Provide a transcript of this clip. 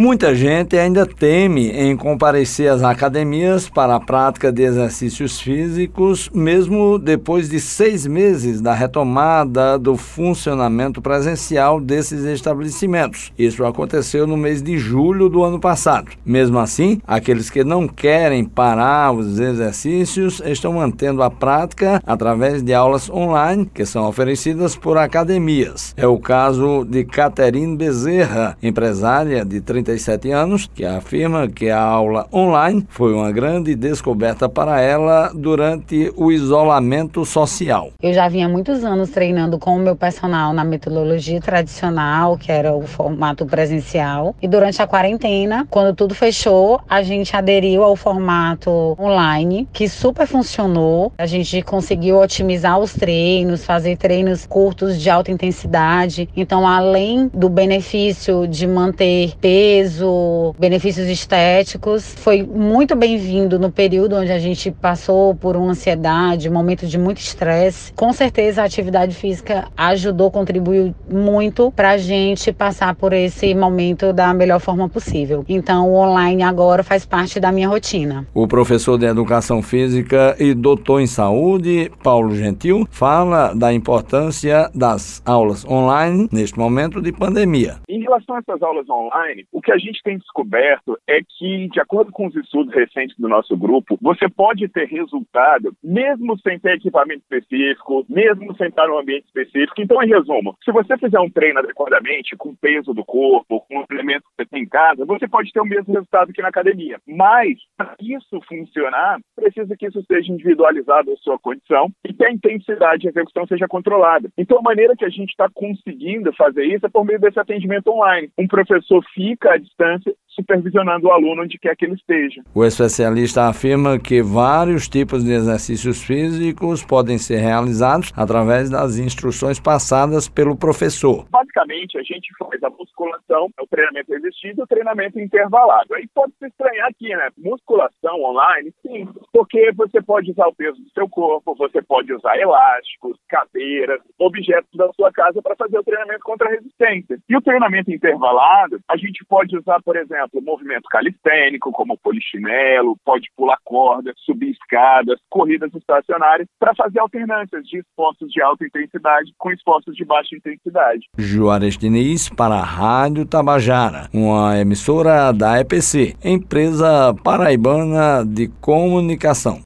Muita gente ainda teme em comparecer às academias para a prática de exercícios físicos, mesmo depois de seis meses da retomada do funcionamento presencial desses estabelecimentos. Isso aconteceu no mês de julho do ano passado. Mesmo assim, aqueles que não querem parar os exercícios estão mantendo a prática através de aulas online que são oferecidas por academias. É o caso de Caterine Bezerra, empresária de 30 37 anos, que afirma que a aula online foi uma grande descoberta para ela durante o isolamento social. Eu já vinha muitos anos treinando com o meu personal na metodologia tradicional, que era o formato presencial, e durante a quarentena, quando tudo fechou, a gente aderiu ao formato online, que super funcionou. A gente conseguiu otimizar os treinos, fazer treinos curtos de alta intensidade. Então, além do benefício de manter peso, peso, benefícios estéticos. Foi muito bem-vindo no período onde a gente passou por uma ansiedade, um momento de muito estresse. Com certeza a atividade física ajudou, contribuiu muito para a gente passar por esse momento da melhor forma possível. Então, o online agora faz parte da minha rotina. O professor de Educação Física e doutor em Saúde, Paulo Gentil, fala da importância das aulas online neste momento de pandemia. Em relação a essas aulas online, o que a gente tem descoberto é que, de acordo com os estudos recentes do nosso grupo, você pode ter resultado mesmo sem ter equipamento específico, mesmo sem estar num ambiente específico. Então, em resumo, se você fizer um treino adequadamente, com o peso do corpo, com o implemento que você tem em casa, você pode ter o mesmo resultado que na academia. Mas, para isso funcionar, precisa que isso seja individualizado à sua condição e que a intensidade de execução seja controlada. Então, a maneira que a gente está conseguindo fazer isso é por meio desse atendimento online. Um professor fica distância, supervisionando o aluno onde quer que ele esteja. O especialista afirma que vários tipos de exercícios físicos podem ser realizados através das instruções passadas pelo professor. Basicamente, a gente faz a musculação, o treinamento resistido e o treinamento intervalado. Aí pode se estranhar aqui, né? Musculação online, sim, porque você pode usar o peso do seu corpo, você pode usar elásticos, cadeiras, objetos da sua casa para fazer o treinamento contra a resistência. E o treinamento intervalado, a gente pode usar, por exemplo, movimento calistênico, como polichinelo, pode pular corda, subir escadas, corridas estacionárias, para fazer alternâncias de esforços de alta intensidade com esforços de baixa intensidade. Juarez Diniz para a Rádio Tabajara, uma emissora da EPC, empresa paraibana de comunicação.